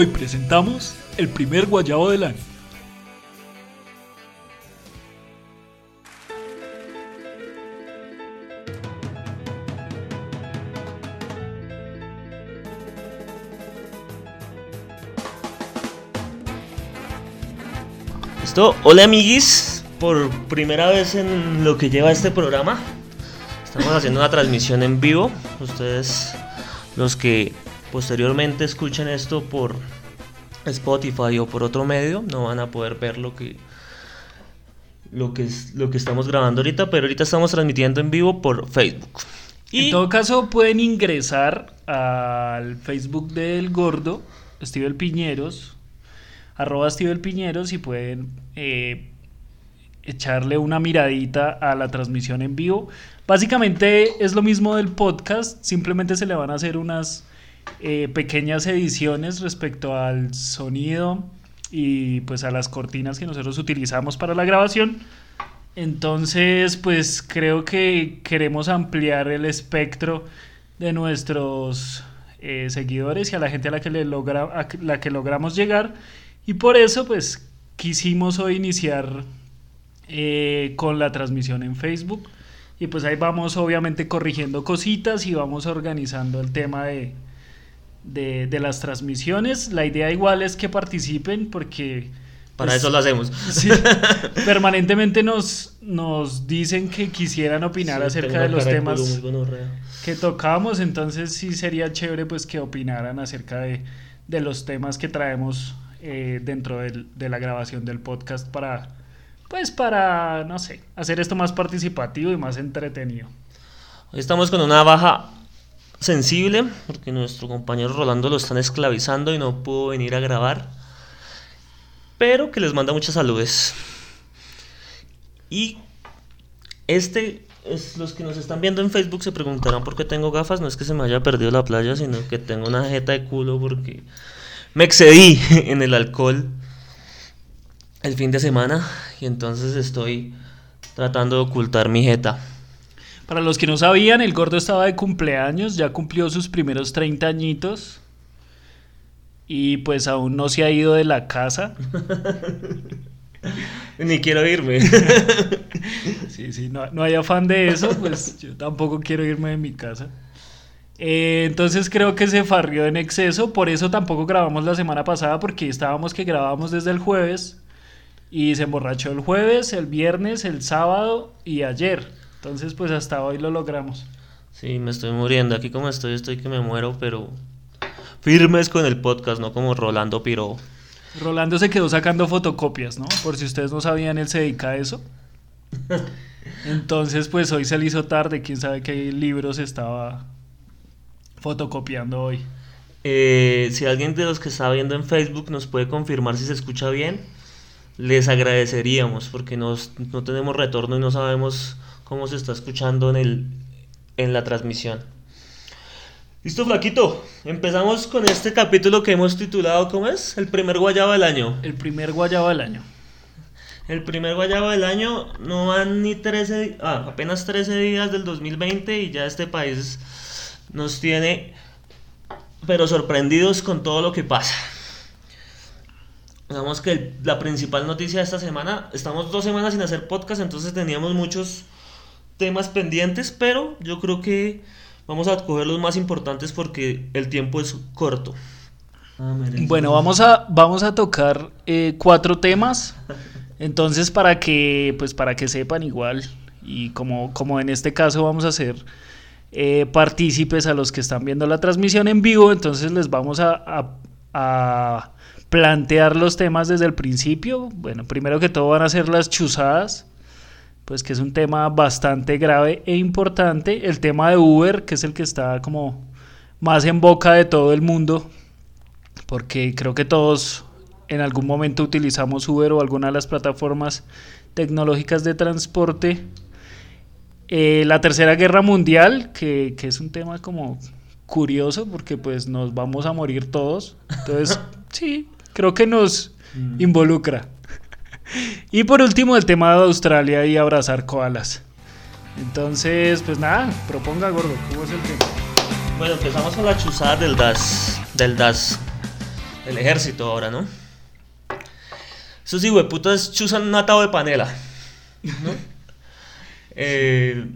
Hoy presentamos el primer guayabo del año. Listo, hola amiguis, por primera vez en lo que lleva este programa. Estamos haciendo una transmisión en vivo. Ustedes, los que posteriormente escuchen esto por Spotify o por otro medio, no van a poder ver lo que lo que es lo que estamos grabando ahorita, pero ahorita estamos transmitiendo en vivo por Facebook. En todo caso, pueden ingresar al Facebook del Gordo, Steven Piñeros, arroba Steven Piñeros, y pueden eh, echarle una miradita a la transmisión en vivo. Básicamente es lo mismo del podcast, simplemente se le van a hacer unas eh, pequeñas ediciones respecto al sonido y pues a las cortinas que nosotros utilizamos para la grabación. Entonces, pues creo que queremos ampliar el espectro de nuestros eh, seguidores y a la gente a la que, le logra, a la que logramos llegar. Y por eso, pues quisimos hoy iniciar eh, con la transmisión en Facebook. Y pues ahí vamos obviamente corrigiendo cositas y vamos organizando el tema de, de, de, las transmisiones. La idea igual es que participen porque... Para pues, eso lo hacemos. Sí, permanentemente nos, nos dicen que quisieran opinar sí, acerca de los temas que tocamos, entonces sí sería chévere pues que opinaran acerca de, de los temas que traemos eh, dentro del, de la grabación del podcast para, pues para, no sé, hacer esto más participativo y más entretenido. Hoy estamos con una baja sensible porque nuestro compañero Rolando lo están esclavizando y no pudo venir a grabar. Pero que les manda muchas saludes. Y este es, los que nos están viendo en Facebook se preguntarán por qué tengo gafas. No es que se me haya perdido la playa, sino que tengo una jeta de culo porque me excedí en el alcohol el fin de semana y entonces estoy tratando de ocultar mi jeta. Para los que no sabían, el gordo estaba de cumpleaños, ya cumplió sus primeros 30 añitos y pues aún no se ha ido de la casa. Ni quiero irme. sí, sí, no, no, hay afán de eso, pues yo tampoco quiero irme de mi casa. Eh, entonces creo que se farrió en exceso, por eso tampoco grabamos la semana pasada, porque estábamos que grabábamos desde el jueves y se emborrachó el jueves, el viernes, el sábado y ayer. Entonces, pues hasta hoy lo logramos. Sí, me estoy muriendo. Aquí como estoy, estoy que me muero, pero firmes con el podcast, no como Rolando Piro. Rolando se quedó sacando fotocopias, ¿no? Por si ustedes no sabían, él se dedica a eso. Entonces, pues hoy se le hizo tarde, quién sabe qué libros estaba fotocopiando hoy. Eh, si alguien de los que está viendo en Facebook nos puede confirmar si se escucha bien, les agradeceríamos porque nos, no tenemos retorno y no sabemos cómo se está escuchando en, el, en la transmisión. Listo, Flaquito. Empezamos con este capítulo que hemos titulado, ¿cómo es? El primer guayabo del año. El primer guayabo del año. El primer guayabo del año no van ni 13, ah, apenas 13 días del 2020 y ya este país nos tiene, pero sorprendidos con todo lo que pasa. Digamos que la principal noticia de esta semana, estamos dos semanas sin hacer podcast, entonces teníamos muchos temas pendientes, pero yo creo que vamos a coger los más importantes porque el tiempo es corto. Ah, bueno, vamos a, vamos a tocar eh, cuatro temas. Entonces, para que, pues para que sepan igual, y como, como en este caso vamos a ser eh, partícipes a los que están viendo la transmisión en vivo, entonces les vamos a, a plantear los temas desde el principio. Bueno, primero que todo van a ser las chuzadas pues que es un tema bastante grave e importante. El tema de Uber, que es el que está como más en boca de todo el mundo, porque creo que todos en algún momento utilizamos Uber o alguna de las plataformas tecnológicas de transporte. Eh, la Tercera Guerra Mundial, que, que es un tema como curioso porque pues nos vamos a morir todos. Entonces, sí, creo que nos mm. involucra. Y por último, el tema de Australia y abrazar koalas. Entonces, pues nada, proponga gordo, ¿cómo es el tema? Bueno, empezamos con la chuzada del DAS. Del DAS. el ejército ahora, ¿no? Esos hueputas chuzan un atado de panela, ¿no? Eh,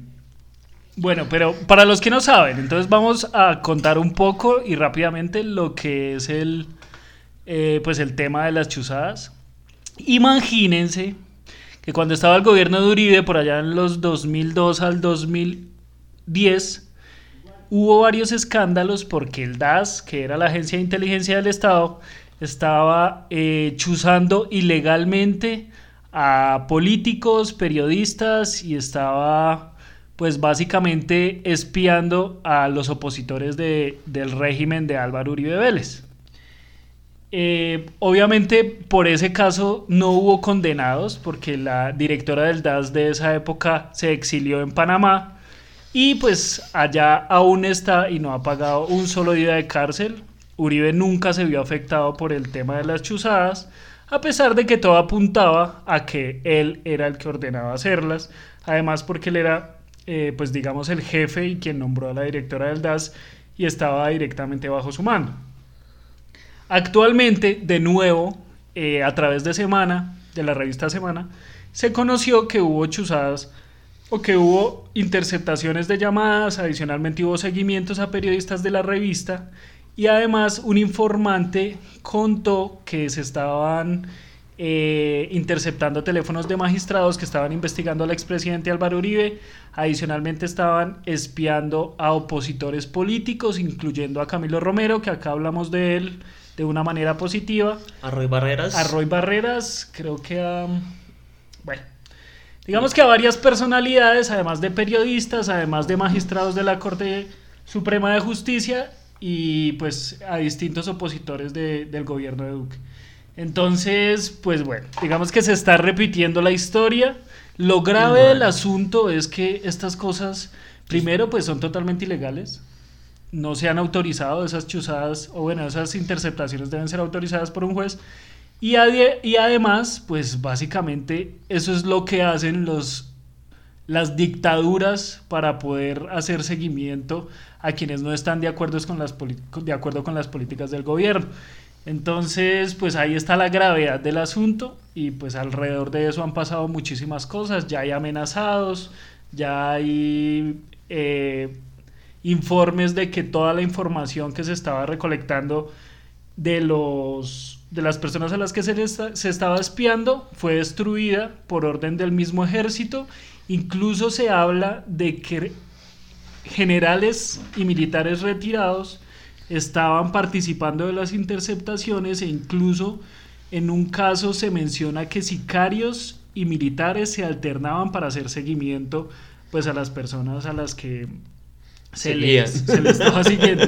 bueno, pero para los que no saben, entonces vamos a contar un poco y rápidamente lo que es el, eh, pues el tema de las chuzadas. Imagínense que cuando estaba el gobierno de Uribe, por allá en los 2002 al 2010, hubo varios escándalos porque el DAS, que era la agencia de inteligencia del Estado, estaba eh, chuzando ilegalmente a políticos, periodistas y estaba pues básicamente espiando a los opositores del régimen de Álvaro Uribe Vélez. Eh, obviamente por ese caso no hubo condenados porque la directora del DAS de esa época se exilió en Panamá y pues allá aún está y no ha pagado un solo día de cárcel. Uribe nunca se vio afectado por el tema de las chuzadas, a pesar de que todo apuntaba a que él era el que ordenaba hacerlas, además porque él era, eh, pues digamos, el jefe y quien nombró a la directora del DAS y estaba directamente bajo su mando. Actualmente, de nuevo, eh, a través de Semana, de la revista Semana, se conoció que hubo chuzadas o que hubo interceptaciones de llamadas, adicionalmente hubo seguimientos a periodistas de la revista y además un informante contó que se estaban eh, interceptando teléfonos de magistrados que estaban investigando al expresidente Álvaro Uribe, adicionalmente estaban espiando a opositores políticos, incluyendo a Camilo Romero, que acá hablamos de él de una manera positiva. A Roy Barreras. A Roy Barreras, creo que a... Bueno, digamos que a varias personalidades, además de periodistas, además de magistrados de la Corte Suprema de Justicia y pues a distintos opositores del gobierno de Duque. Entonces, pues bueno, digamos que se está repitiendo la historia. Lo grave del asunto es que estas cosas, primero, pues son totalmente ilegales no se han autorizado esas chuzadas, o bueno, esas interceptaciones deben ser autorizadas por un juez. Y, y además, pues básicamente eso es lo que hacen los, las dictaduras para poder hacer seguimiento a quienes no están de acuerdo con las, de acuerdo con las políticas del gobierno. Entonces, pues ahí está la gravedad del asunto y pues alrededor de eso han pasado muchísimas cosas, ya hay amenazados, ya hay eh, informes de que toda la información que se estaba recolectando de los de las personas a las que se, se estaba espiando fue destruida por orden del mismo ejército. Incluso se habla de que generales y militares retirados estaban participando de las interceptaciones e incluso en un caso se menciona que sicarios y militares se alternaban para hacer seguimiento pues a las personas a las que se, le, se estaba siguiendo.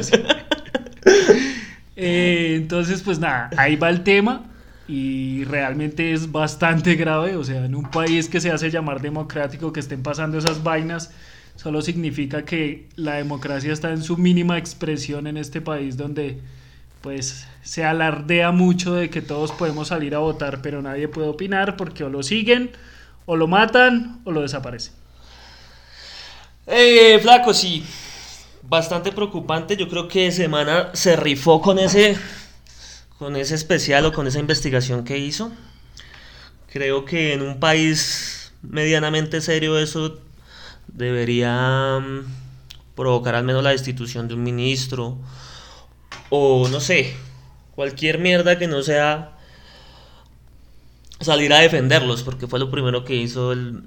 Eh, entonces, pues nada, ahí va el tema y realmente es bastante grave. O sea, en un país que se hace llamar democrático, que estén pasando esas vainas, solo significa que la democracia está en su mínima expresión en este país donde pues se alardea mucho de que todos podemos salir a votar, pero nadie puede opinar porque o lo siguen, o lo matan, o lo desaparecen. Eh, flaco, sí bastante preocupante. Yo creo que Semana se rifó con ese, con ese especial o con esa investigación que hizo. Creo que en un país medianamente serio eso debería mm, provocar al menos la destitución de un ministro o no sé, cualquier mierda que no sea salir a defenderlos, porque fue lo primero que hizo el,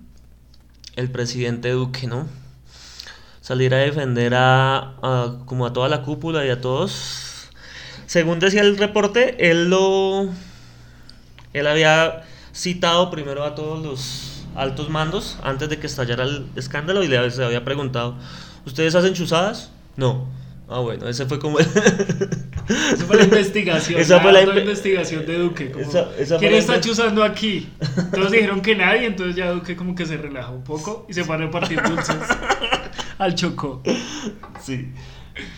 el presidente Duque, ¿no? Salir a defender a, como a toda la cúpula y a todos. Según decía el reporte, él lo él había citado primero a todos los altos mandos antes de que estallara el escándalo y le había preguntado, ¿ustedes hacen chuzadas? No. Ah, bueno, ese fue como... esa fue la investigación. Esa fue la, investigación de Duque. ¿Quién está chuzando aquí? Todos dijeron que nadie, entonces ya Duque como que se relajó un poco y se fue a repartir dulces al Chocó. Sí.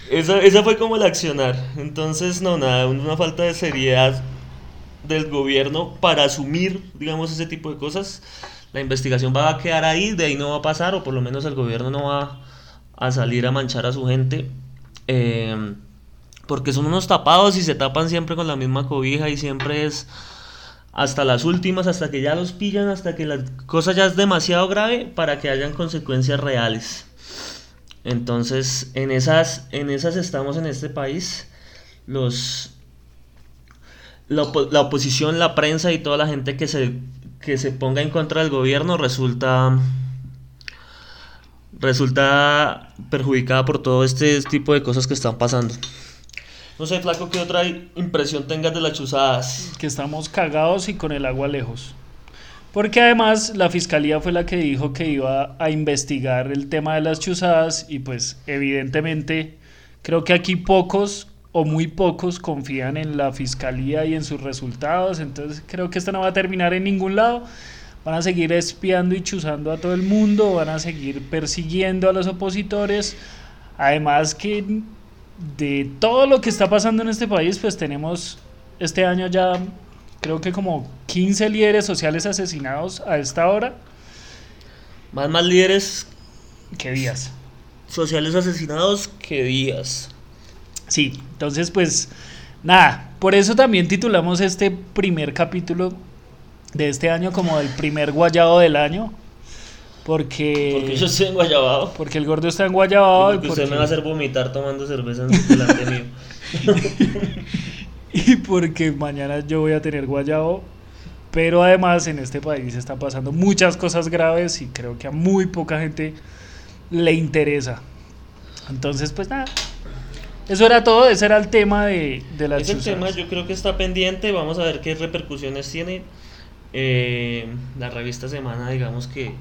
Esa, esa fue como el accionar. Entonces, no, nada, una falta de seriedad del gobierno para asumir, digamos, ese tipo de cosas. La investigación va a quedar ahí, de ahí no va a pasar, o por lo menos el gobierno no va a salir a manchar a su gente. Eh, porque son unos tapados y se tapan siempre con la misma cobija y siempre es hasta las últimas, hasta que ya los pillan, hasta que la cosa ya es demasiado grave para que hayan consecuencias reales. Entonces, en esas, en esas estamos en este país. Los, la, oposición, la prensa y toda la gente que se, que se ponga en contra del gobierno resulta resulta perjudicada por todo este tipo de cosas que están pasando. No sé, Flaco, ¿qué otra impresión tengas de las chuzadas? Que estamos cagados y con el agua lejos. Porque además la fiscalía fue la que dijo que iba a investigar el tema de las chuzadas y pues evidentemente creo que aquí pocos o muy pocos confían en la fiscalía y en sus resultados, entonces creo que esto no va a terminar en ningún lado. Van a seguir espiando y chuzando a todo el mundo, van a seguir persiguiendo a los opositores. Además que de todo lo que está pasando en este país, pues tenemos este año ya creo que como 15 líderes sociales asesinados a esta hora. Más más líderes que días. Sociales asesinados que días. Sí, entonces pues nada, por eso también titulamos este primer capítulo de este año como el primer guayado del año. Porque. Porque yo estoy guayabado Porque el gordo está en Guayabado. Y porque, usted me va a hacer vomitar tomando cerveza delante mío. y porque mañana yo voy a tener guayabo. Pero además en este país están pasando muchas cosas graves y creo que a muy poca gente le interesa. Entonces, pues nada. Eso era todo, ese era el tema de, de las Ese tema yo creo que está pendiente, vamos a ver qué repercusiones tiene. Eh, la revista Semana, digamos que,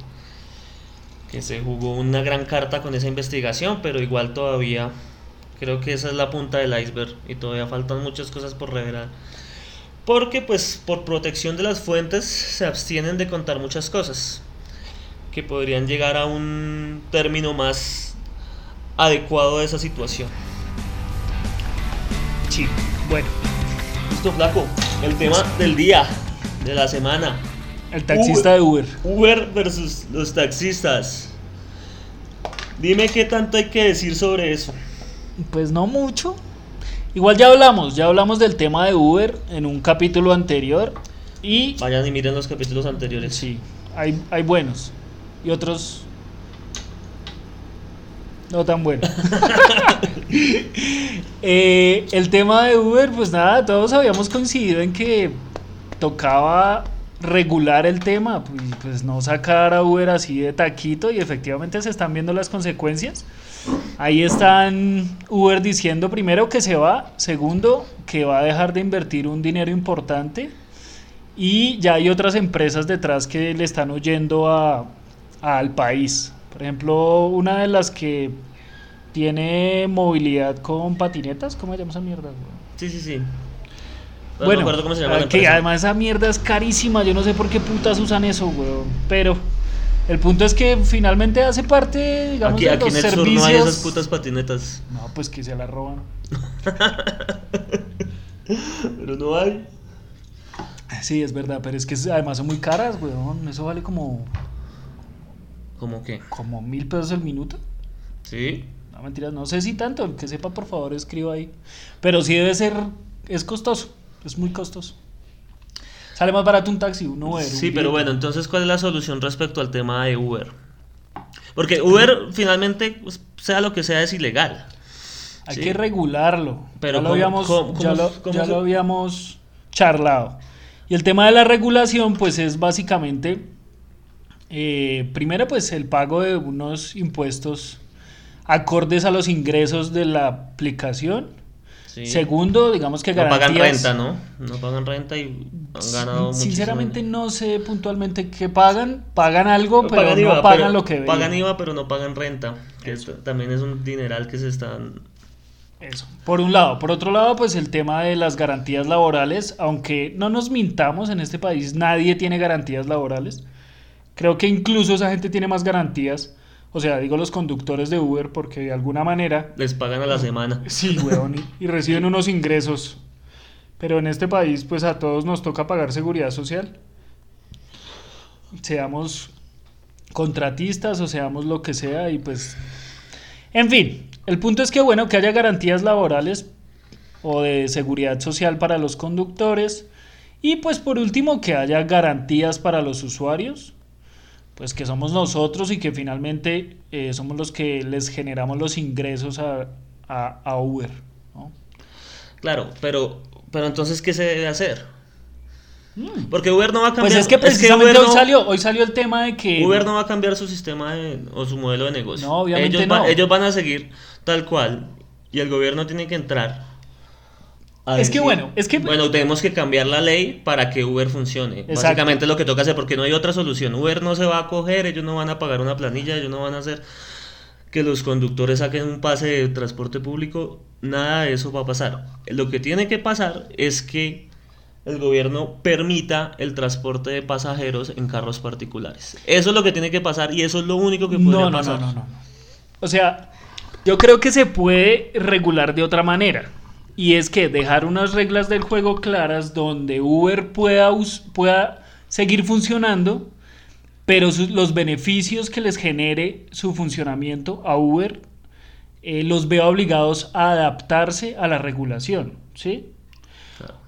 que se jugó una gran carta con esa investigación, pero igual todavía Creo que esa es la punta del iceberg y todavía faltan muchas cosas por revelar. Porque pues por protección de las fuentes se abstienen de contar muchas cosas que podrían llegar a un término más adecuado de esa situación. Sí, bueno. Listo, flaco. El tema del día, de la semana. El taxista de Uber. Uber versus los taxistas. Dime qué tanto hay que decir sobre eso. Pues no mucho. Igual ya hablamos, ya hablamos del tema de Uber en un capítulo anterior. Y. Vayan y miren los capítulos anteriores. Sí, hay, hay buenos. Y otros. No tan buenos. Eh, el tema de Uber, pues nada, todos habíamos coincidido en que tocaba regular el tema, pues, pues no sacar a Uber así de taquito y efectivamente se están viendo las consecuencias. Ahí están Uber diciendo primero que se va, segundo que va a dejar de invertir un dinero importante y ya hay otras empresas detrás que le están huyendo a, al país. Por ejemplo, una de las que tiene movilidad con patinetas, ¿cómo se llama esa mierda? Sí, sí, sí. bueno, cómo se llama que además esa mierda es carísima, yo no sé por qué putas usan eso, weón. Pero el punto es que finalmente hace parte, digamos, aquí, de aquí los en el servicios. Sur no hay esas putas patinetas. No, pues que se la roban. pero no hay. Sí, es verdad, pero es que además son muy caras, weón. Eso vale como. ¿Cómo qué? Como mil pesos el minuto. Sí. No, mentiras, no sé si tanto. El que sepa, por favor, escriba ahí. Pero sí debe ser. Es costoso. Es muy costoso. Sale más barato un taxi, un Uber. Sí, pero bueno, entonces, ¿cuál es la solución respecto al tema de Uber? Porque Uber finalmente, pues, sea lo que sea, es ilegal. Hay que regularlo. Pero ya, lo habíamos, ya, lo, habíamos charlado. Y el tema de la regulación, pues es básicamente, eh, primero, pues el pago de unos impuestos acordes a los ingresos de la aplicación Segundo, digamos que garantías... No pagan renta, ¿no? No pagan renta y han ganado Sinceramente no sé puntualmente qué pagan. Pagan algo, pero no pagan lo que ven. Pagan IVA, pero no pagan renta. Que también es un dineral que se están... Eso, por un lado. Por otro lado, pues el tema de las garantías laborales, aunque no nos mintamos, en este país nadie tiene garantías laborales. Creo que incluso esa gente tiene más garantías o sea, digo los conductores de Uber porque de alguna manera... Les pagan a la semana. Sí, weón, y, reciben unos ingresos. Pero en este país, pues a todos nos toca pagar seguridad social. Seamos contratistas o seamos lo que sea y pues... En fin, el punto es que bueno, que haya garantías laborales o de seguridad social para los conductores. Y pues por último que haya garantías para los usuarios, pues que somos nosotros y que finalmente eh, somos los que les generamos los ingresos a, a, Uber. Claro, pero, pero entonces, ¿qué se debe hacer? Mm. Porque Uber no va a cambiar. Pues es que precisamente hoy, salió, hoy salió el tema de que. Uber no va a cambiar su sistema o su modelo de negocio. No, obviamente ellos, no. ellos van a seguir tal cual y el gobierno tiene que entrar es que bueno, es que... Bueno, tenemos que cambiar la ley para que Uber funcione. Básicamente es lo que toca hacer porque no hay otra solución. Uber no se va a coger, ellos no van a pagar una planilla, ellos no van a hacer que los conductores saquen un pase de transporte público. Nada de eso va a pasar. Lo que tiene que pasar es que el gobierno permita el transporte de pasajeros en carros particulares. Eso es lo que tiene que pasar y eso es lo único que puede no, pasar. No, no, no, no. O sea, yo creo que se puede regular de otra manera. Y es que dejar unas reglas del juego claras donde Uber pueda, pueda seguir funcionando, pero los beneficios que les genere su funcionamiento a Uber eh, los veo obligados a adaptarse a la regulación, ¿sí?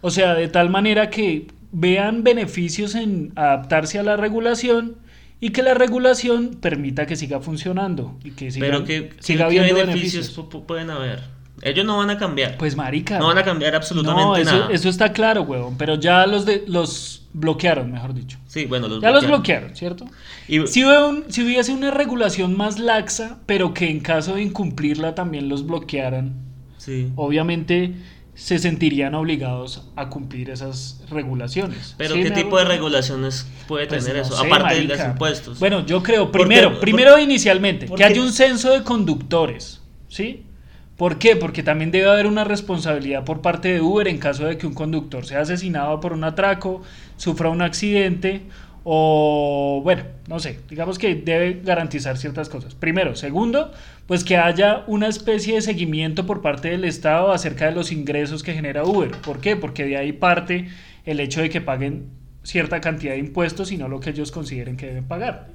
O sea, de tal manera que vean beneficios en adaptarse a la regulación y que la regulación permita que siga funcionando y que siga, Pero que, siga habiendo beneficios pueden haber. Ellos no van a cambiar. Pues marica. No van a cambiar absolutamente no, eso, Eso está claro, huevón. Pero ya los de los bloquearon, mejor dicho. Sí, bueno, los Ya los bloquearon, ¿cierto? Y... Si, si hubiese una regulación más laxa, pero que en caso de incumplirla también los bloquearan, sí. obviamente se sentirían obligados a cumplir esas regulaciones. Pero ¿qué tipo de regulaciones puede pues tener eso? Aparte de los impuestos. Bueno, yo creo, primero, primero inicialmente, que haya un censo de conductores, ¿sí? ¿Por qué? Porque también debe haber una responsabilidad por parte de Uber en caso de que un conductor sea asesinado por un atraco, sufra un accidente o, bueno, no sé, digamos que debe garantizar ciertas cosas. Primero. Segundo, pues que haya una especie de seguimiento por parte del Estado acerca de los ingresos que genera Uber. ¿Por qué? Porque de ahí parte el hecho de que paguen cierta cantidad de impuestos y no lo que ellos consideren que deben pagar.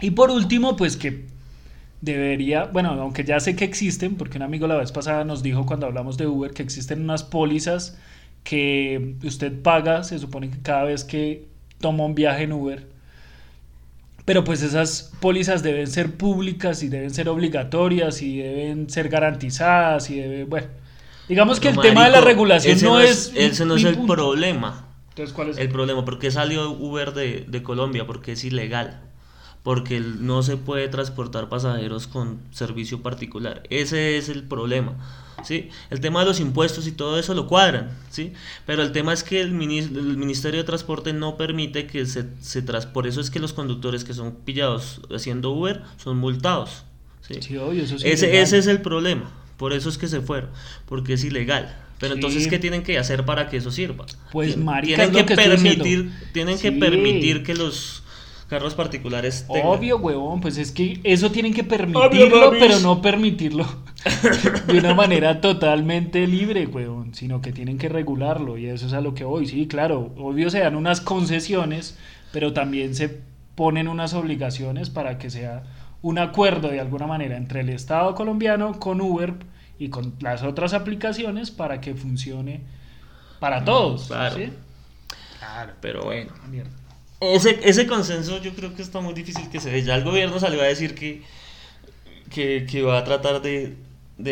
Y por último, pues que debería, bueno, aunque ya sé que existen, porque un amigo la vez pasada nos dijo cuando hablamos de Uber que existen unas pólizas que usted paga, se supone que cada vez que toma un viaje en Uber, pero pues esas pólizas deben ser públicas y deben ser obligatorias y deben ser garantizadas y debe, bueno, digamos que el tema de la regulación no, es, ese no es el problema. Entonces, ¿cuál es? El problema, ¿por qué salió Uber de, de Colombia? Porque es ilegal porque no se puede transportar pasajeros con servicio particular. Ese es el problema. ¿sí? El tema de los impuestos y todo eso lo cuadran, ¿sí? pero el tema es que el, Ministerio de Transporte no permite que se, se tras por eso es que los conductores que son pillados haciendo Uber son multados. ¿sí? ese, ese es el problema, por eso es que se fueron, porque es ilegal. Pero entonces, ¿qué tienen que hacer para que eso sirva? Pues, marica, tienen que, permitir, tienen que permitir que los carros particulares Obvio, huevón, pues es que eso tienen que permitirlo, pero no permitirlo de una manera totalmente libre, huevón, sino que tienen que regularlo y eso es a lo que voy. Sí, claro, obvio se dan unas concesiones, pero también se ponen unas obligaciones para que sea un acuerdo de alguna manera entre el Estado colombiano con Uber y con las otras aplicaciones para que funcione para mm, todos. Claro. Claro, pero bueno. Mierda. Ese, ese consenso yo creo que está muy difícil que se dé. Ya el gobierno salió a decir que, que, va a tratar de,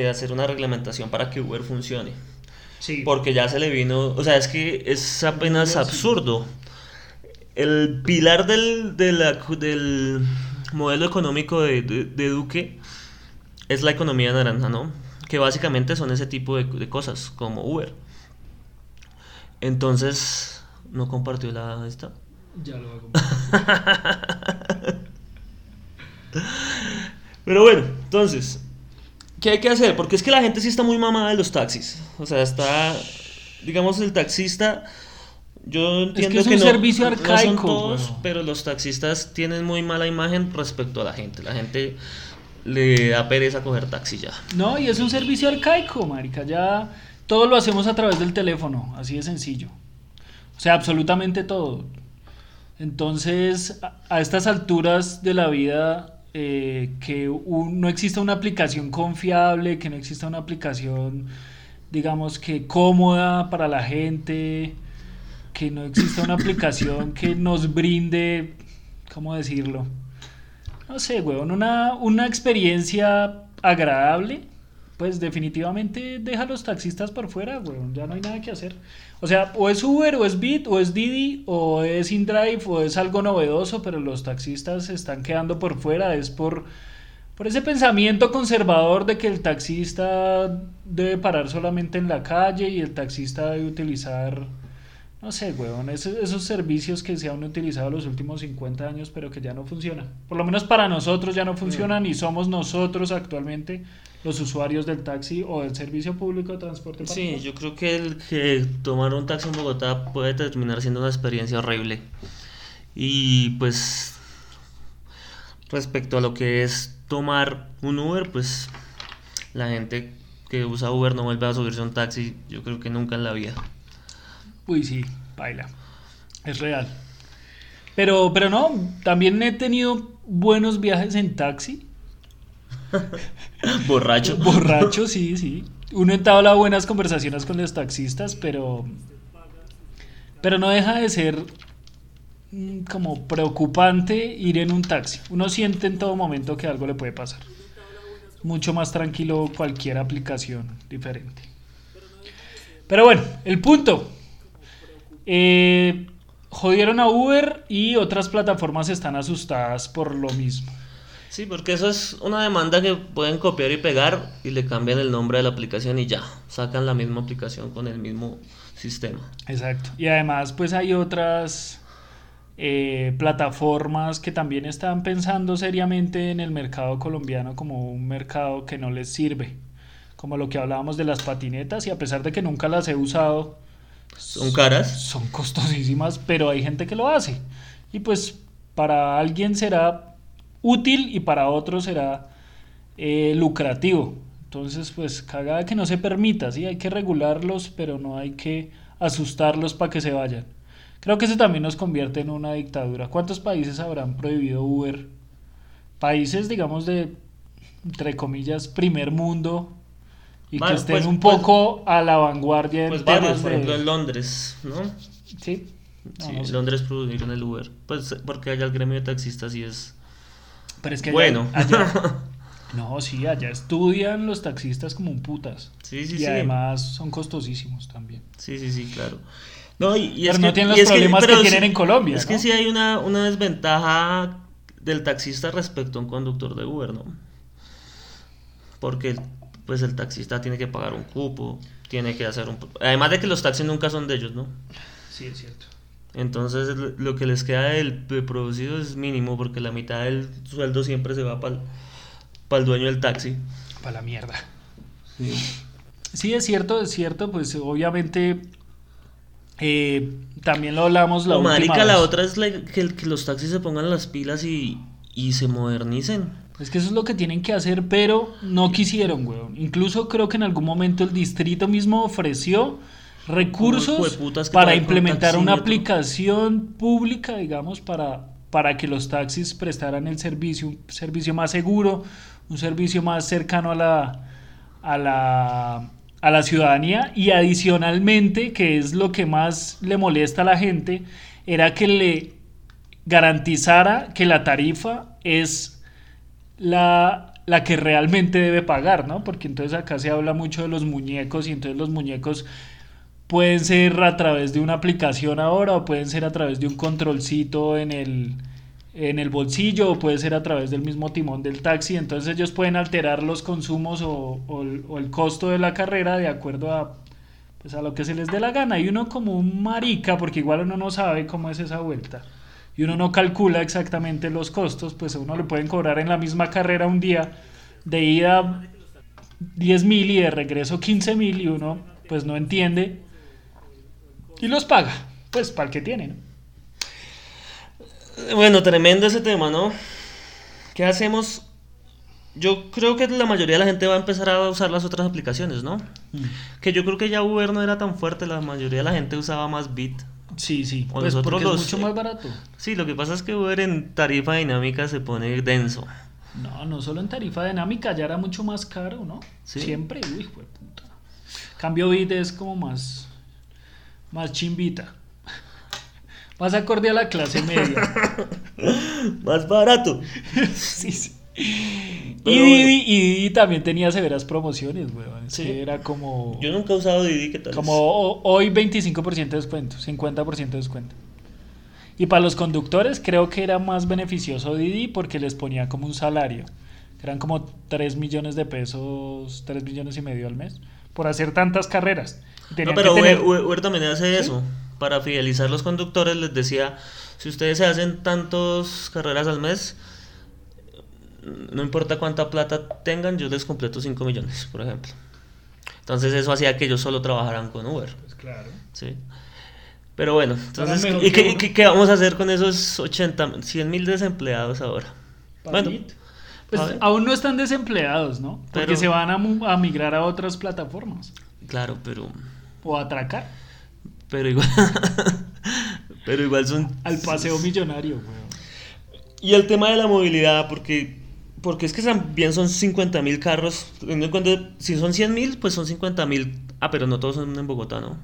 hacer una reglamentación para que Uber funcione. Sí. Porque ya se le vino, o sea, es que es apenas absurdo. El pilar del, del modelo económico de, Duque es la economía naranja, ¿no? Que básicamente son ese tipo de, de cosas, como Uber. Entonces, ¿no compartió la esta? Ya lo hago. Pero bueno, entonces, ¿qué hay que hacer? Porque es que la gente sí está muy mamada de los taxis. O sea, está, digamos, el taxista. Yo entiendo es que, es un servicio arcaico. todos, pero los taxistas tienen muy mala imagen respecto a la gente. La gente le da pereza coger taxi ya. No, y es un servicio arcaico, marica. Ya todo lo hacemos a través del teléfono, así de sencillo. O sea, absolutamente todo. Entonces, a estas alturas de la vida, eh, que no exista una aplicación confiable, que no exista una aplicación, digamos que cómoda para la gente, que no exista una aplicación que nos brinde, ¿cómo decirlo? No sé, weón, una, una experiencia agradable, pues definitivamente deja a los taxistas por fuera, weón, ya no hay nada que hacer. O sea, o es Uber, o es Bit, o es Didi, o es InDrive, o es algo novedoso, pero los taxistas se están quedando por fuera, es por, por ese pensamiento conservador de que el taxista debe parar solamente en la calle y el taxista debe utilizar no sé, weón, esos, esos, servicios que se han utilizado los últimos 50 años, pero que ya no funcionan. Por lo menos para nosotros ya no funcionan y somos nosotros actualmente los usuarios del taxi o del servicio público de transporte. Sí, yo creo que el que tomar un taxi en Bogotá puede terminar siendo una experiencia horrible. Y pues respecto a lo que es tomar un Uber, pues la gente que usa Uber no vuelve a subirse a un taxi, yo creo que nunca en la vida. Uy, sí, baila. Es real. Pero, pero no, también he tenido buenos viajes en taxi. Borracho. Borracho, sí, sí. Uno entabla buenas conversaciones con los taxistas, pero. Pero no deja de ser mm, como preocupante ir en un taxi. Uno siente en todo momento que algo le puede pasar. Mucho más tranquilo cualquier aplicación diferente. Pero bueno, el punto. Eh, jodieron a Uber y otras plataformas están asustadas por lo mismo. Sí, porque eso es una demanda que pueden copiar y pegar y le cambian el nombre de la aplicación y ya, sacan la misma aplicación con el mismo sistema. Exacto. Y además pues hay otras eh, plataformas que también están pensando seriamente en el mercado colombiano como un mercado que no les sirve. Como lo que hablábamos de las patinetas y a pesar de que nunca las he usado, son caras. Son costosísimas, pero hay gente que lo hace. Y pues para alguien será útil y para otro será eh, lucrativo. Entonces, pues cagada que no se permita, sí, hay que regularlos, pero no hay que asustarlos para que se vayan. Creo que eso también nos convierte en una dictadura. ¿Cuántos países habrán prohibido Uber? Países, digamos, de, entre comillas, primer mundo, y que estén pues, un pues, poco a la vanguardia pues varios, por ejemplo en Londres, ¿no? Sí. sí, Londres prohibieron el Uber, pues porque allá el gremio de taxistas sí es Pero es que bueno. no, sí, allá estudian los taxistas como un putas. Sí, sí, y además son costosísimos también. Sí, sí, sí, claro. No, y, pero no tienen los problemas que, tienen en Colombia. Es que sí hay una, una desventaja del taxista respecto a un conductor de Uber, ¿no? Porque pues el taxista tiene que pagar un cupo, tiene que hacer un... Además de que los taxis nunca son de ellos, ¿no? Sí, es cierto. Entonces lo que les queda del producido es mínimo porque la mitad del sueldo siempre se va para el, dueño del taxi. Para la mierda. Sí. es cierto, es cierto, pues obviamente eh, también lo hablamos la Marica, la otra es que, los taxis se pongan las pilas y, y se modernicen. Es que eso es lo que tienen que hacer, pero no quisieron, weón. Incluso creo que en algún momento el distrito mismo ofreció recursos para implementar una aplicación pública, digamos, para, para que los taxis prestaran el servicio, un servicio más seguro, un servicio más cercano a la, a la, a la ciudadanía y adicionalmente, que es lo que más le molesta a la gente, era que le garantizara que la tarifa es la, la que realmente debe pagar, ¿no? Porque entonces acá se habla mucho de los muñecos y entonces los muñecos pueden ser a través de una aplicación ahora o pueden ser a través de un controlcito en el, en el bolsillo o puede ser a través del mismo timón del taxi. Entonces ellos pueden alterar los consumos o, o, el costo de la carrera de acuerdo a, pues a lo que se les dé la gana. Y uno como un marica, porque igual uno no sabe cómo es esa vuelta y uno no calcula exactamente los costos, pues a uno le pueden cobrar en la misma carrera un día de ida 10 mil y de regreso 15 mil y uno pues no entiende y los paga, pues para el que tiene, ¿no? Bueno, tremendo ese tema, ¿no? ¿Qué hacemos? Yo creo que la mayoría de la gente va a empezar a usar las otras aplicaciones, ¿no? Mm. Que yo creo que ya Uber no era tan fuerte, la mayoría de la gente usaba más Bit. Sí, sí. pues porque es mucho más barato. Sí, lo que pasa es que Uber en tarifa dinámica se pone denso. No, no solo en tarifa dinámica, ya era mucho más caro, ¿no? Siempre, uy, fue puta. Cambio Bit es como más, más chimbita. Más acorde a la clase media. más barato. sí, sí. y, Didi, y, Didi, también tenía severas promociones, weón. Sí. Era como. Yo nunca he usado Didi, ¿qué tal? Como hoy 25% de descuento, 50% de descuento. Y para los conductores creo que era más beneficioso Didi porque les ponía como un salario. Eran como 3 millones de pesos, 3 millones y medio al mes, por hacer tantas carreras. No, pero Uber, también hace eso. Para fidelizar los conductores les decía, si ustedes se hacen tantas carreras al mes, no importa cuánta plata tengan, yo les completo 5 millones, por ejemplo. Entonces eso hacía que ellos solo trabajaran con Uber. Pues claro. Sí. Pero bueno, entonces, ¿y qué, vamos a hacer con esos 80, 100 mil desempleados ahora? Bueno, pues aún no están desempleados, ¿no? Porque se van a, migrar a otras plataformas. Claro, pero... O a atracar. Pero igual... pero igual son... Al paseo millonario, güey. Y el tema de la movilidad, porque porque es que también son 50 mil carros. Teniendo en cuenta, si son 100 mil, pues son 50 mil. Ah, pero no todos son en Bogotá, ¿no?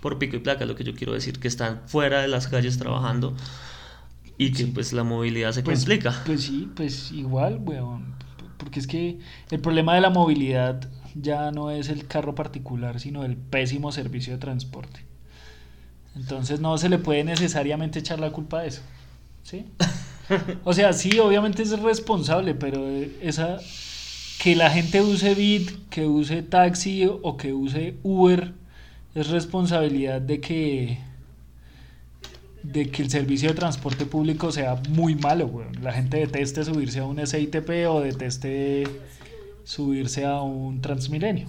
Por pico y placa, lo que yo quiero decir, que están fuera de las calles trabajando y que pues la movilidad se pues, complica. Pues sí, pues igual, weón. Porque es que el problema de la movilidad ya no es el carro particular, sino el pésimo servicio de transporte. Entonces no se le puede necesariamente echar la culpa de eso. ¿Sí? O sea, sí, obviamente es responsable, pero esa que la gente use Bit, que use taxi o que use Uber es responsabilidad de que de que el servicio de transporte público sea muy malo, güey. La gente deteste subirse a un SITP o deteste subirse a un Transmilenio.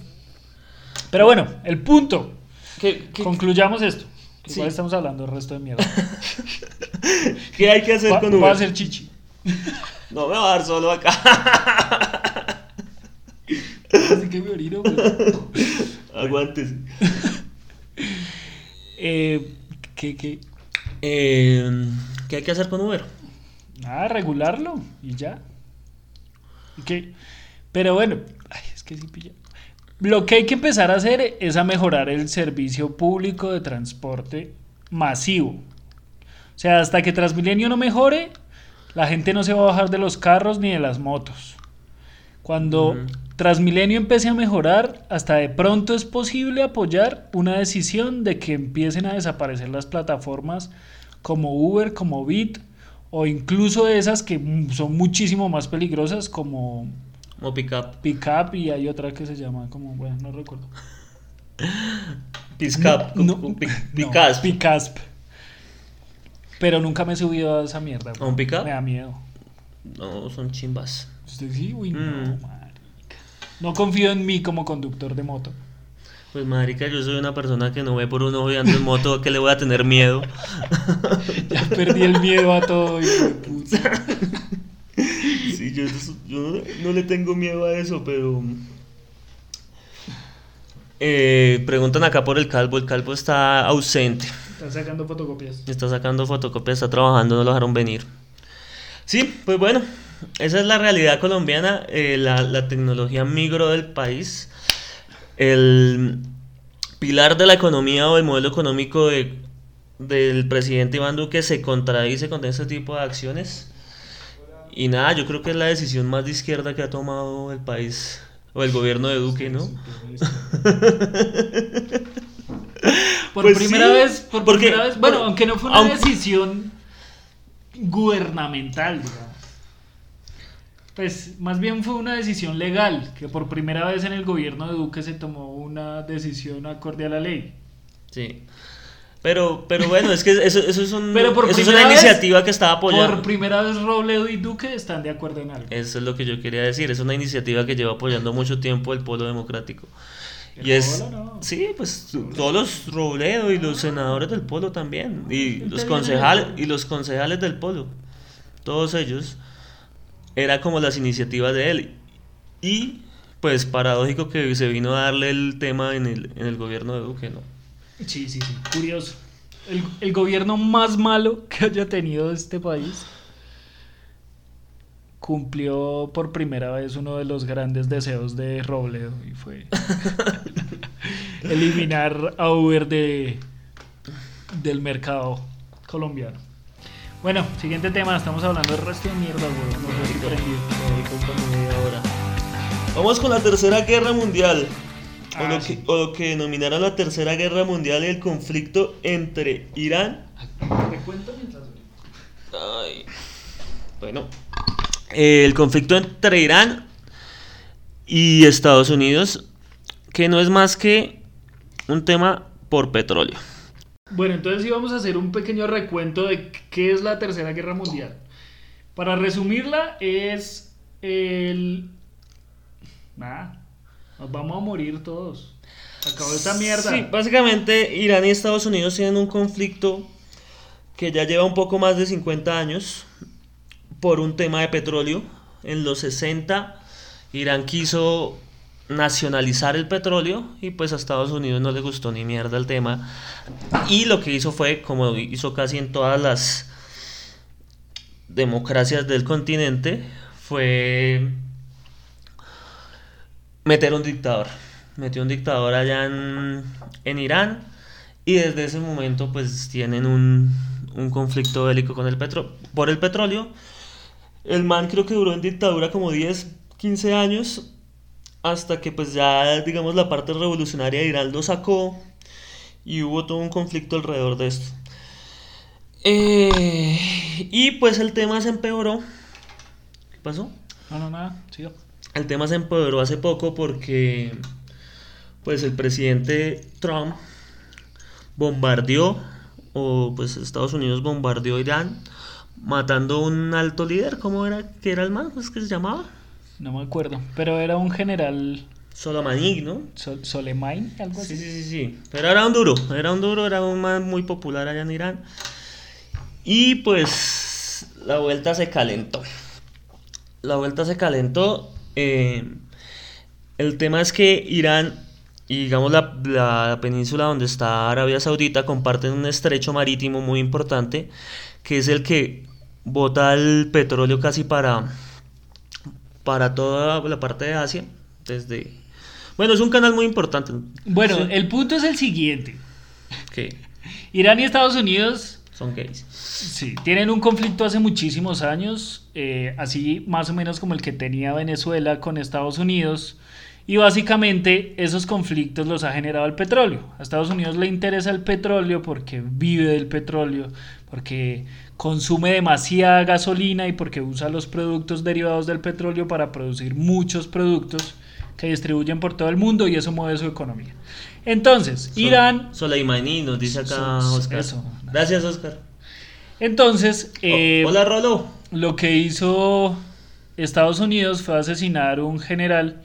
Pero bueno, el punto. Que, Concluyamos esto. Igual estamos hablando del resto de mierda. ¿Qué hay que hacer con Uber? Va a hacer chichi. No me va a dar solo acá. Así que me orino, Aguántese. eh, ¿Qué, qué? Eh, ¿Qué hay que hacer con Uber? Nada, regularlo y ya. ¿Qué? Pero bueno, ay, es que sí pilla. Lo que hay que empezar a hacer es a mejorar el servicio público de transporte masivo. O sea, hasta que Transmilenio no mejore, la gente no se va a bajar de los carros ni de las motos. Cuando Transmilenio empiece a mejorar, hasta de pronto es posible apoyar una decisión de que empiecen a desaparecer las plataformas como Uber, como Bit, o incluso esas que son muchísimo más peligrosas como o Pickup. Pickup y hay otra que se llama como, bueno, no recuerdo. Pickup. No, Picasp. Pero nunca me he subido a esa mierda. ¿A un Pickup? Me da miedo. No, son chimbas. sí, uy, no, mm. No confío en mí como conductor de moto. Pues marica, yo soy una persona que no ve por uno ando en moto, que le voy a tener miedo. ya perdí el miedo a todo, hijo de puta. Sí, yo, no, le tengo miedo a eso, pero... Eh, preguntan acá por el calvo, el calvo está ausente. Está sacando fotocopias. Está sacando fotocopias, está trabajando, no lo dejaron venir. Sí, pues bueno, esa es la realidad colombiana, eh, la, tecnología migró del país. El pilar de la economía o el modelo económico del presidente Iván Duque se contradice con este tipo de acciones. Y nada, yo creo que es la decisión más de izquierda que ha tomado el país o el gobierno de Duque, ¿no? por pues primera vez, por primera vez, bueno, aunque no fue una decisión gubernamental, digamos. Pues más bien fue una decisión legal, que por primera vez en el gobierno de Duque se tomó una decisión acorde a la ley. Sí. Pero, pero bueno, es que eso, eso es, un, eso es una iniciativa que estaba apoyando. Por primera vez Robledo y Duque están de acuerdo en algo. Eso es lo que yo quería decir. Es una iniciativa que lleva apoyando mucho tiempo el Polo Democrático. Y es. Sí, pues todos los Robledo y los senadores del Polo también. Y los, concejales, y los concejales del Polo. Todos ellos. Era como las iniciativas de él. Y pues paradójico que se vino a darle el tema en el, en el gobierno de Duque, ¿no? Sí, sí, sí, curioso. El, gobierno más malo que haya tenido este país. Cumplió por primera vez uno de los grandes deseos de Robledo y fue eliminar a Uber de, del mercado colombiano. Bueno, siguiente tema, estamos hablando del resto de mierda, Vamos con la tercera guerra mundial. o, lo Ah, que, o lo que denominaron la tercera guerra mundial y el conflicto entre Irán Recuento mientras Ay. Bueno, eh, el conflicto entre Irán y Estados Unidos, que no es más que un tema por petróleo. Bueno, entonces sí vamos a hacer un pequeño recuento de qué es la Tercera Guerra Mundial. Para resumirla, es el... Nada, nos vamos a morir todos. Acabó esta mierda. Sí, básicamente Irán y Estados Unidos tienen un conflicto que ya lleva un poco más de 50 años por un tema de petróleo. En los 60 Irán quiso nacionalizar el petróleo y pues a Estados Unidos no le gustó ni mierda el tema. Y lo que hizo fue, como hizo casi en todas las democracias del continente, fue meter un dictador. Metió un dictador allá en, en Irán y desde ese momento pues tienen un, un conflicto bélico con el petro por el petróleo. El man creo que duró en dictadura como 10, 15 años hasta que pues ya digamos la parte revolucionaria de Irán lo sacó y hubo todo un conflicto alrededor de esto. Eh, y pues el tema se empeoró. ¿Qué pasó? No, no, nada, siga. El tema se empeoró hace poco porque pues el presidente Trump bombardeó o pues Estados Unidos bombardeó Irán matando a un alto líder, ¿cómo era que era el man? ¿Cómo es que se llamaba? No me acuerdo, pero era un general Soleimani, ¿no? Sol Soleimani, algo Sí, así. sí, sí, sí. Pero era un duro, era un duro, era un man muy popular allá en Irán. Y pues la vuelta se calentó. La vuelta se calentó. eh, el tema es que Irán y digamos la, la península donde está Arabia Saudita comparten un estrecho marítimo muy importante que es el que bota el petróleo casi para para toda la parte de Asia desde bueno es un canal muy importante Bueno, Sí. el punto es el siguiente. Irán y Estados Unidos son gays Sí, tienen un conflicto hace muchísimos años, eh, así más o menos como el que tenía Venezuela con Estados Unidos, y básicamente esos conflictos los ha generado el petróleo. A Estados Unidos le interesa el petróleo porque vive del petróleo, porque consume demasiada gasolina y porque usa los productos derivados del petróleo para producir muchos productos que distribuyen por todo el mundo y eso mueve su economía. Entonces, Irán Soleimani nos dice acá Oscar eso. gracias Oscar Entonces, O- eh, hola Rolo lo que hizo Estados Unidos fue asesinar un general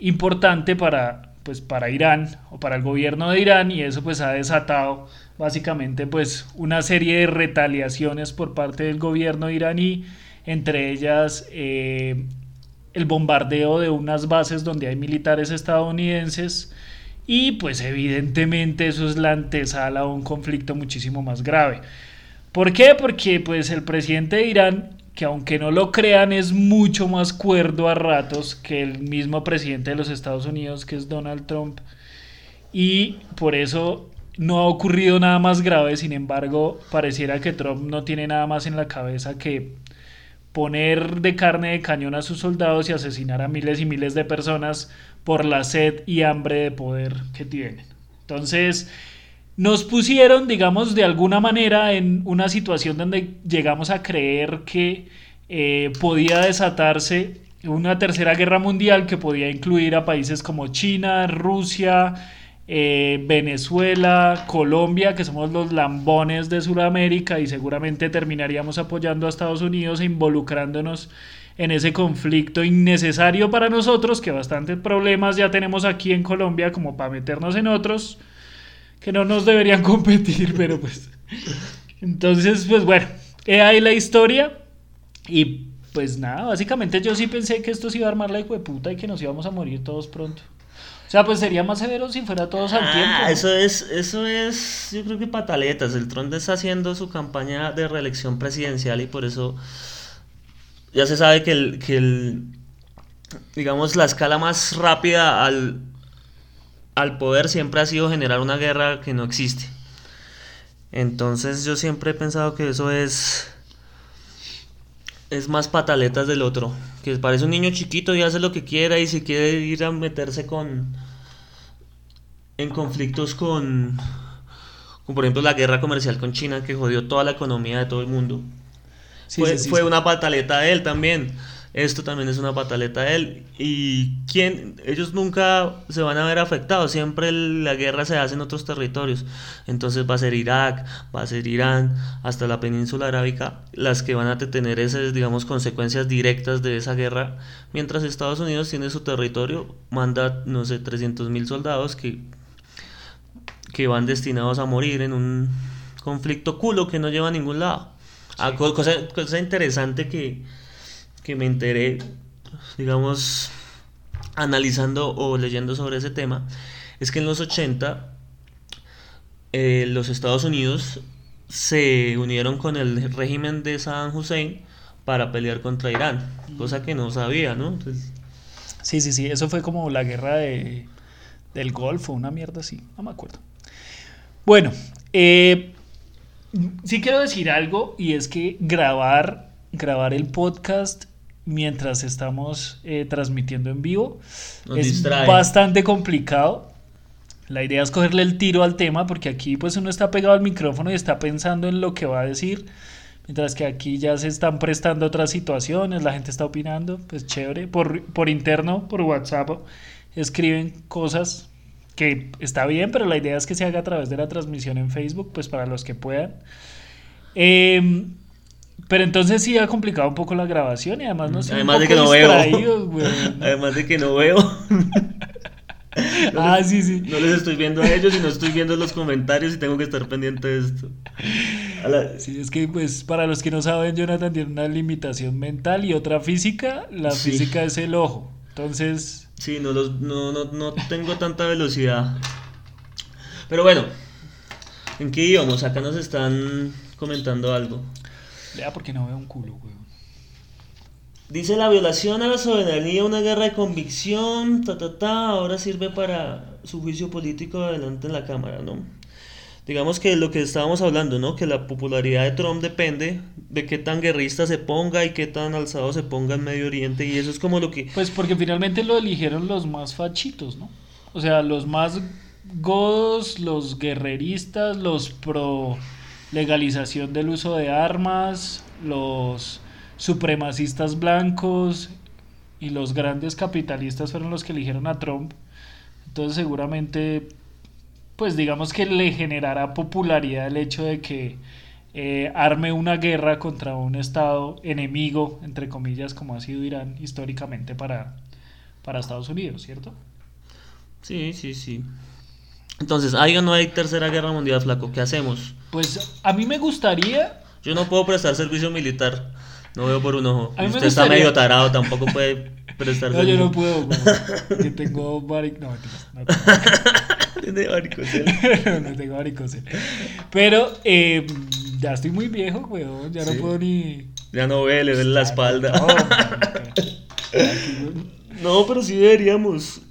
importante para, pues, para Irán o para el gobierno de Irán y eso pues ha desatado básicamente pues una serie de retaliaciones por parte del gobierno iraní, entre ellas eh, el bombardeo de unas bases donde hay militares estadounidenses y pues evidentemente eso es la antesala a un conflicto muchísimo más grave. ¿Por qué? Porque pues el presidente de Irán, que aunque no lo crean, es mucho más cuerdo a ratos que el mismo presidente de los Estados Unidos, que es Donald Trump. Y por eso no ha ocurrido nada más grave, sin embargo, pareciera que Trump no tiene nada más en la cabeza que poner de carne de cañón a sus soldados y asesinar a miles y miles de personas por la sed y hambre de poder que tienen. Entonces, nos pusieron, digamos, de alguna manera en una situación donde llegamos a creer que eh, podía desatarse una tercera guerra mundial que podía incluir a países como China, Rusia, eh, Venezuela, Colombia, que somos los lambones de Sudamérica y seguramente terminaríamos apoyando a Estados Unidos e involucrándonos en ese conflicto innecesario para nosotros, que bastantes problemas ya tenemos aquí en Colombia como para meternos en otros que no nos deberían competir, pero pues... Entonces, pues bueno, he ahí la historia y pues nada, básicamente yo sí pensé que esto se iba a armar la hijo de puta y que nos íbamos a morir todos pronto. O sea, pues sería más severo si fuera todos al tiempo. Ah, ¿no? eso es, eso es, yo creo que pataletas. El Trump está haciendo su campaña de reelección presidencial y por eso ya se sabe que el, que el digamos, la escala más rápida al, al poder siempre ha sido generar una guerra que no existe. Entonces yo siempre he pensado que eso es es más pataletas del otro, que parece un niño chiquito y hace lo que quiera y si quiere ir a meterse con en conflictos con, con por ejemplo la guerra comercial con China que jodió toda la economía de todo el mundo. fue, fue una pataleta de él también esto también es una pataleta de él. Y quién, ellos nunca se van a ver afectados, siempre la guerra se hace en otros territorios. Entonces va a ser Irak, va a ser Irán, hasta la península arábica, las que van a tener esas, digamos, consecuencias directas de esa guerra. Mientras Estados Unidos tiene su territorio, manda, no sé, 300 mil soldados que, que van destinados a morir en un conflicto culo que no lleva a ningún lado. Ah, cosa, cosa interesante que que me enteré, digamos, analizando o leyendo sobre ese tema, es que en los 80 eh, los Estados Unidos se unieron con el régimen de Saddam Hussein para pelear contra Irán, cosa que no sabía, ¿no? Sí, sí, sí, eso fue como la guerra de, del Golfo, una mierda así, no me acuerdo. Bueno, eh, sí quiero decir algo y es que grabar, grabar el podcast mientras estamos eh, transmitiendo en vivo. es bastante complicado. La idea es cogerle el tiro al tema porque aquí pues uno está pegado al micrófono y está pensando en lo que va a decir. Mientras que aquí ya se están prestando otras situaciones, la gente está opinando, pues chévere. Por, por interno, por WhatsApp, escriben cosas que está bien, pero la idea es que se haga a través de la transmisión en Facebook, pues para los que puedan. Eh, pero entonces sí ha complicado un poco la grabación y además no Además de que no veo. Además de que no veo. ah, sí, sí. No les estoy viendo a ellos y no estoy viendo los comentarios y tengo que estar pendiente de esto. Sí, es que pues para los que no saben, Jonathan tiene una limitación mental y otra física. La física es el ojo. Entonces... Sí, no, los, no, no, no tengo tanta velocidad. Pero bueno, ¿en qué íbamos? Acá nos están comentando algo. Lea porque no veo un culo, weón. Dice la violación a la soberanía, una guerra de convicción, ta, ta, ta, ahora sirve para su juicio político adelante en la Cámara, ¿no? Digamos que lo que estábamos hablando, ¿no? Que la popularidad de Trump depende de qué tan guerrista se ponga y qué tan alzado se ponga en Medio Oriente y eso es como lo que... Pues porque finalmente lo eligieron los más fachitos, ¿no? O sea, los más godos, los guerreristas, los pro legalización del uso de armas, los supremacistas blancos y los grandes capitalistas fueron los que eligieron a Trump. Entonces seguramente, pues digamos que le generará popularidad el hecho de que eh, arme una guerra contra un Estado enemigo, entre comillas, como ha sido Irán históricamente para, para Estados Unidos, ¿cierto? Sí, sí, sí. Entonces, ¿hay o no hay tercera guerra mundial, flaco? ¿Qué hacemos? Pues a mí me gustaría. Yo no puedo prestar servicio militar. No veo por un ojo. Usted está medio tarado, tampoco puede prestar no, servicio. No, yo no puedo. que tengo varic... No, no, Tiene varicocel. no, no tengo varicocel. Pero eh, ya estoy muy viejo, weón. Ya no puedo ni. Ya no ve, le duele la espalda. no, pero sí deberíamos.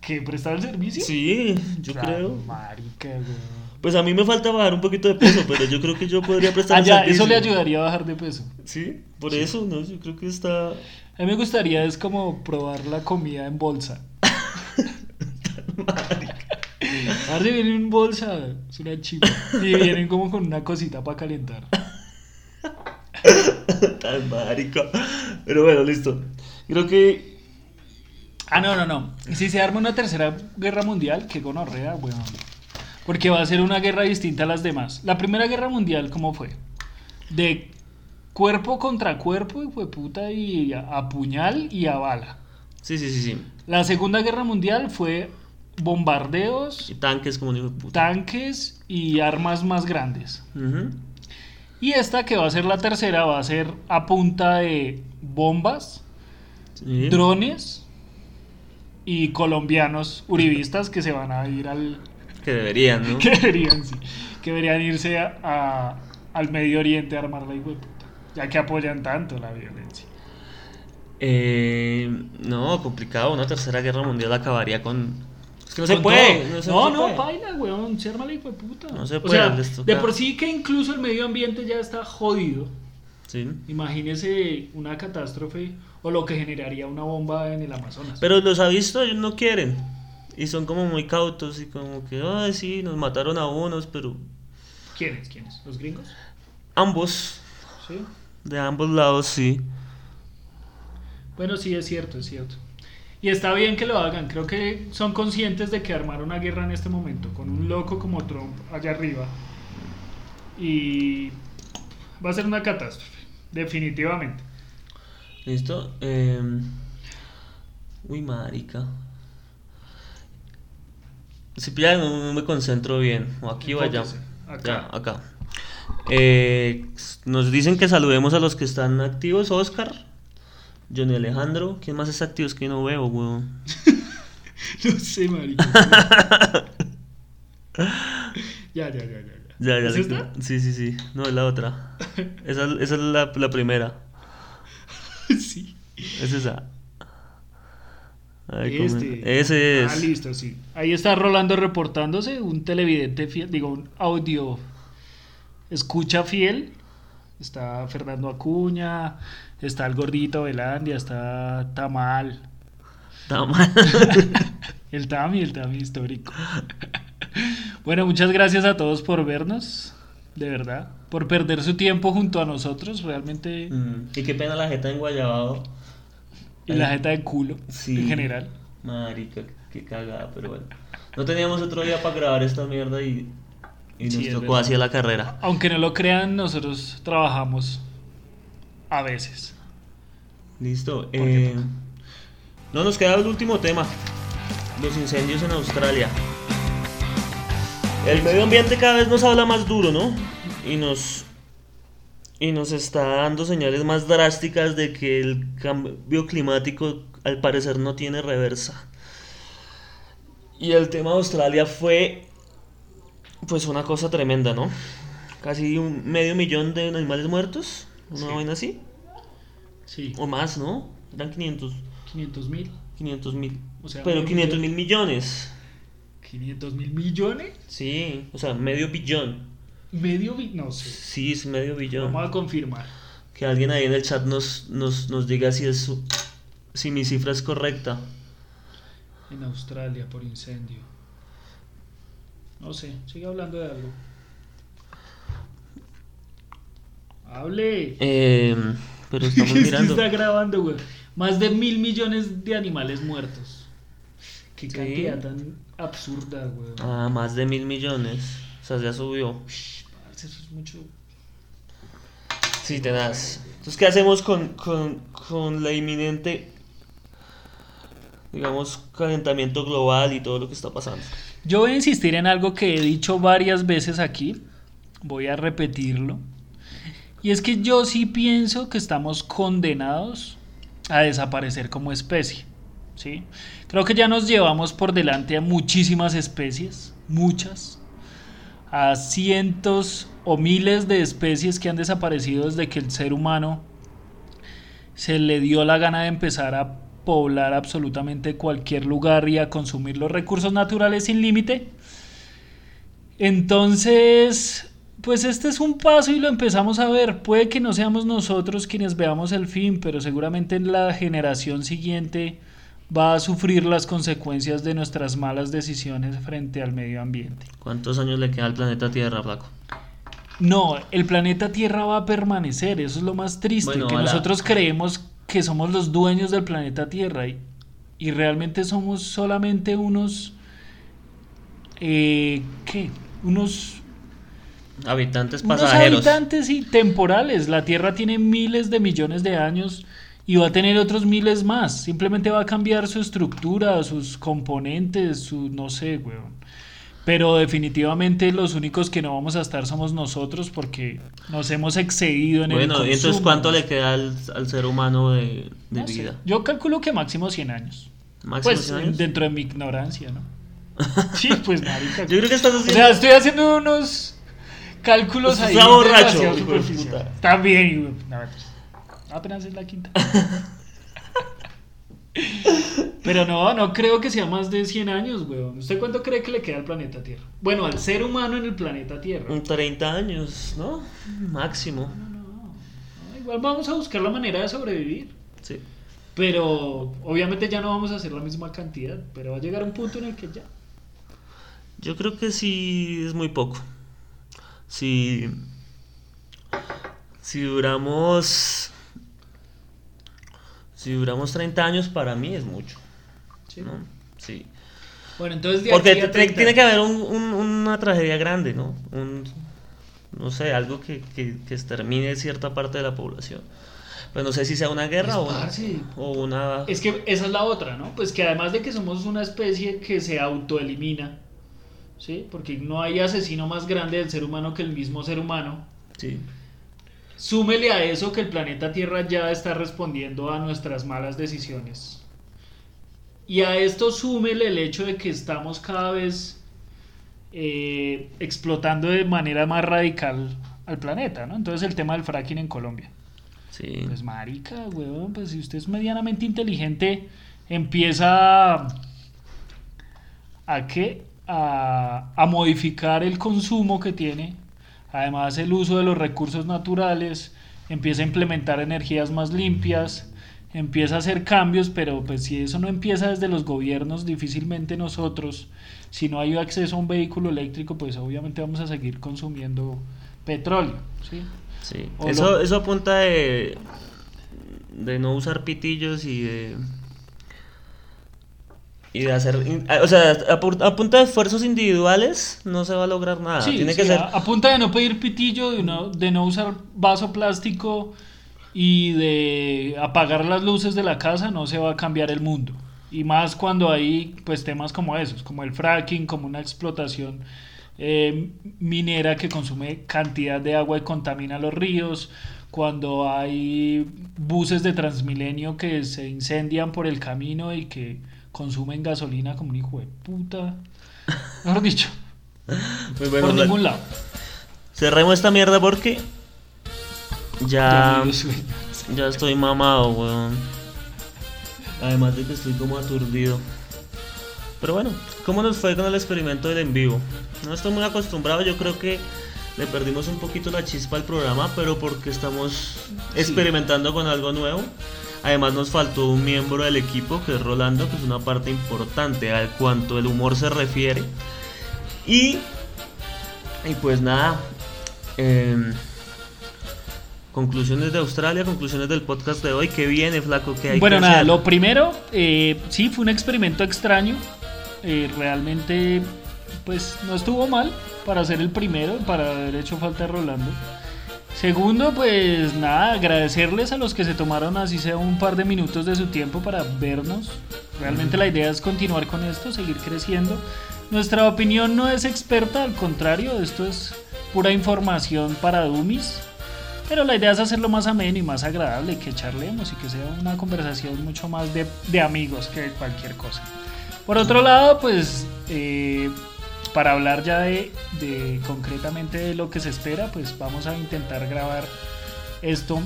¿Que prestar el servicio? Sí, yo creo. Marica, weón. Pues a mí me falta bajar un poquito de peso, pero yo creo que yo podría prestar ah, ya, eso le ayudaría a bajar de peso. Sí, por eso, ¿no? Yo creo que está... A mí me gustaría es como probar la comida en bolsa. Ahora viene en bolsa, es una chica. Y vienen como con una cosita para calentar. Tan marica. Pero bueno, listo. Creo que. Ah, no, no, no. Si se arma una tercera guerra mundial, qué gonorrea, weón. Porque va a ser una guerra distinta a las demás. La Primera Guerra Mundial, ¿cómo fue? De cuerpo contra cuerpo, y fue puta, y a, puñal y a bala. Sí, sí, sí, sí. La Segunda Guerra Mundial fue bombardeos. Y tanques como digo, Tanques y armas más grandes. Y esta que va a ser la tercera va a ser a punta de bombas, drones y colombianos uribistas que se van a ir al, que deberían, ¿no? que deberían, sí. Que deberían irse a, al Medio Oriente a armar la puta, ya que apoyan tanto la violencia. Eh, no, complicado. Una tercera guerra mundial acabaría con. Es que no se puede. No, se- No, se no, puede. baila, weón. Se arma la puta. No se O puede, sea, toca- de por sí que incluso el medio ambiente ya está jodido. Sí. Imagínese una catástrofe o lo que generaría una bomba en el Amazonas. Pero los ha visto, ellos no quieren. Y son como muy cautos y como que, ay, sí, nos mataron a unos, pero ¿Quiénes? ¿Quiénes? ¿Los gringos? ambos, Sí. de ambos lados, sí. Bueno, sí, es cierto, es cierto. Y está bien que lo hagan. Creo que son conscientes de que armar una guerra en este momento con un loco como Trump allá arriba. Y va a ser una catástrofe, definitivamente. ¿Listo? Eh... Uy, marica. Si pilla, no, me concentro bien. O aquí o allá. Acá. Ya, acá. Eh, nos dicen que saludemos a los que están activos. Oscar, Johnny Alejandro. ¿Quién más está activo? Es que no veo, weón. No sé, marico. ya, ya, ya, ya. ya. Ya, ya. ¿Es le- esta? Sí, sí, sí. No, es la otra. Esa, esa es la, la primera. sí. Es esa. Ay, Este. Ese es. Ah, listo, sí. Ahí está Rolando reportándose, un televidente fiel, digo, un audio escucha fiel. Está Fernando Acuña, está el gordito Velandia, está Tamal, Está mal. el Tami, el Tami histórico. bueno, muchas gracias a todos por vernos, de verdad, por perder su tiempo junto a nosotros, realmente, Mm, Y qué pena la jeta en Guayabado. Y la jeta de culo Sí. en general. Marica, qué cagada, pero bueno. No teníamos otro día para grabar esta mierda y, y nos Sí, tocó así a la carrera. Aunque no lo crean, nosotros trabajamos a veces. Listo. ¿Por qué eh, no, nos queda el último tema. Los incendios en Australia. El medio ambiente cada vez nos habla más duro, ¿no? Y nos, y nos está dando señales más drásticas de que el cambio climático al parecer no tiene reversa. Y el tema de Australia fue pues una cosa tremenda, ¿no? Casi un medio millón de animales muertos, una Sí. vaina así. Sí, O más, ¿no? Eran 500, 500 mil. 500 mil. O sea, Pero medio 500 millón. mil millones. 500 mil millones. Sí, o sea, medio billón. Medio bi- no sé. Sí, es medio billón. Vamos a confirmar. Que alguien ahí en el chat nos, nos, nos diga si, es su- si mi cifra es correcta. En Australia por incendio. No sé, sigue hablando de algo. Hable. Eh, pero estamos mirando. está grabando, güey. Más de mil millones de animales muertos. Qué Sí. cantidad tan absurda, güey. Ah, más de mil millones. O sea, ya subió. Eso es mucho. Sí, tenaz. Entonces, ¿qué hacemos con, con, con la inminente, digamos, calentamiento global y todo lo que está pasando? Yo voy a insistir en algo que he dicho varias veces aquí. Voy a repetirlo. Y es que yo sí pienso que estamos condenados a desaparecer como especie. ¿sí? Creo que ya nos llevamos por delante a muchísimas especies, muchas, a cientos o miles de especies que han desaparecido desde que el ser humano se le dio la gana de empezar a poblar absolutamente cualquier lugar y a consumir los recursos naturales sin límite. Entonces, pues este es un paso y lo empezamos a ver. Puede que no seamos nosotros quienes veamos el fin, pero seguramente la generación siguiente va a sufrir las consecuencias de nuestras malas decisiones frente al medio ambiente. ¿Cuántos años le queda al planeta Tierra, Flaco? No, el planeta Tierra va a permanecer, eso es lo más triste, Bueno, que nosotros creemos que somos los dueños del planeta Tierra y, y realmente somos solamente unos, eh, ¿qué? Unos, Habitantes unos pasajeros. habitantes y temporales. La Tierra tiene miles de millones de años y va a tener otros miles más. Simplemente va a cambiar su estructura, sus componentes, su, no sé, weón. Pero definitivamente los únicos que no vamos a estar somos nosotros porque nos hemos excedido en el Bueno, ¿y entonces cuánto le queda al, al ser humano de, de No sé. vida? Yo calculo que máximo 100 años. ¿Máximo pues 100 años? dentro de mi ignorancia, ¿no? sí, pues marica. Yo creo que estás O haciendo... sea, estoy haciendo unos cálculos Usted ahí. está borracho. También. No. Apenas es la quinta. Pero no, no creo que sea más de 100 años, weón. ¿Usted cuánto cree que le queda al planeta Tierra? Bueno, al ser humano en el planeta Tierra. 30 años, ¿no? Máximo. No, no, no. Igual vamos a buscar la manera de sobrevivir. Sí. Pero obviamente ya no vamos a hacer la misma cantidad. Pero va a llegar un punto en el que ya. Yo creo que sí es muy poco. Si, si duramos si duramos 30 años para mí es mucho. Sí. ¿no? Sí. Bueno, entonces de Porque aquí a te- 30. tiene que haber un- un- una tragedia grande, ¿no? Un, no sé, algo que, que, que extermine cierta parte de la población. Pues no sé si sea una guerra o una, Parce. o una... Es que esa es la otra, ¿no? Pues que además de que somos una especie que se autoelimina, ¿sí? Porque no hay asesino más grande del ser humano que el mismo ser humano. Sí. Súmele a eso que el planeta Tierra ya está respondiendo a nuestras malas decisiones. Y a esto súmele el hecho de que estamos cada vez eh, explotando de manera más radical al planeta, ¿no? Entonces el tema del fracking en Colombia. Sí. Pues marica, weón, pues si usted es medianamente inteligente, empieza a, ¿a qué? A, a modificar el consumo que tiene, además el uso de los recursos naturales, empieza a implementar energías más limpias, empieza a hacer cambios, pero pues si eso no empieza desde los gobiernos, difícilmente nosotros, si no hay acceso a un vehículo eléctrico, pues obviamente vamos a seguir consumiendo petróleo, ¿sí? Eso, lo- eso apunta de, de no usar pitillos y de... Y de hacer... O sea, a, pu- a punta de esfuerzos individuales no se va a lograr nada. Sí, Tiene sí, que ser... a, a punta de no pedir pitillo, de no, de no usar vaso plástico y de apagar las luces de la casa, no se va a cambiar el mundo. Y más cuando hay pues temas como esos, como el fracking, como una explotación eh, minera que consume cantidad de agua y contamina los ríos, cuando hay buses de Transmilenio que se incendian por el camino y que consumen gasolina como un hijo de puta. Mejor dicho, Pues bueno, por ningún lado. cerremos esta mierda porque... Ya... Ya estoy mamado, weón. Además de que estoy como aturdido. Pero bueno, ¿cómo nos fue con el experimento del en vivo? No estoy muy acostumbrado, yo creo que le perdimos un poquito la chispa al programa, pero porque estamos experimentando con algo nuevo. Además nos faltó un miembro del equipo, que es Rolando, que es una parte importante al cuanto el humor se refiere. Y, y pues nada, em, conclusiones de Australia, conclusiones del podcast de hoy. ¿Qué viene, flaco? ¿Qué hay Bueno, que nada, hacer? lo primero, eh, sí, fue un experimento extraño. Eh, realmente, pues no estuvo mal para ser el primero, para haber hecho falta Rolando. Segundo, pues nada, agradecerles a los que se tomaron así sea un par de minutos de su tiempo para vernos. Realmente la idea es continuar con esto, seguir creciendo. Nuestra opinión no es experta, al contrario, esto es pura información para dummies. Pero la idea es hacerlo más ameno y más agradable, que charlemos y que sea una conversación mucho más de, de amigos que de cualquier cosa. Por otro lado, pues eh, para hablar ya de, de concretamente de lo que se espera, pues vamos a intentar grabar esto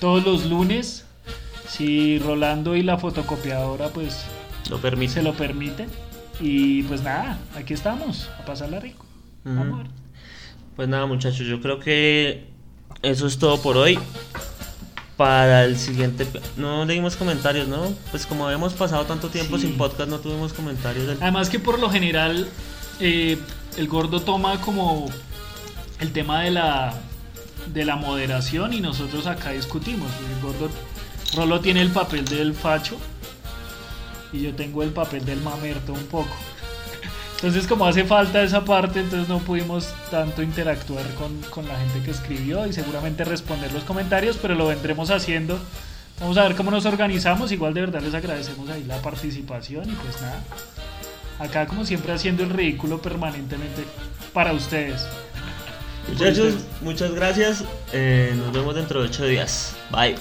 todos los lunes. Si Rolando y la fotocopiadora pues Lo permite. se lo permiten. Y pues nada, aquí estamos, a pasarla rico. Vamos a ver. Pues nada, muchachos, yo creo que eso es todo por hoy. Para el siguiente. No leímos comentarios, ¿no? Pues como habíamos pasado tanto tiempo Sí. sin podcast, no tuvimos comentarios del. Además que por lo general eh, el gordo toma como el tema de la de la moderación y nosotros acá discutimos. El gordo Rolo tiene el papel del facho y yo tengo el papel del mamerto un poco. Entonces como hace falta esa parte, entonces no pudimos tanto interactuar con, con la gente que escribió y seguramente responder los comentarios, pero lo vendremos haciendo. Vamos a ver cómo nos organizamos. Igual de verdad les agradecemos ahí la participación y pues nada. Acá como siempre haciendo el ridículo permanentemente para ustedes. Muchachos, muchas gracias. Eh, nos vemos dentro de ocho días. Bye.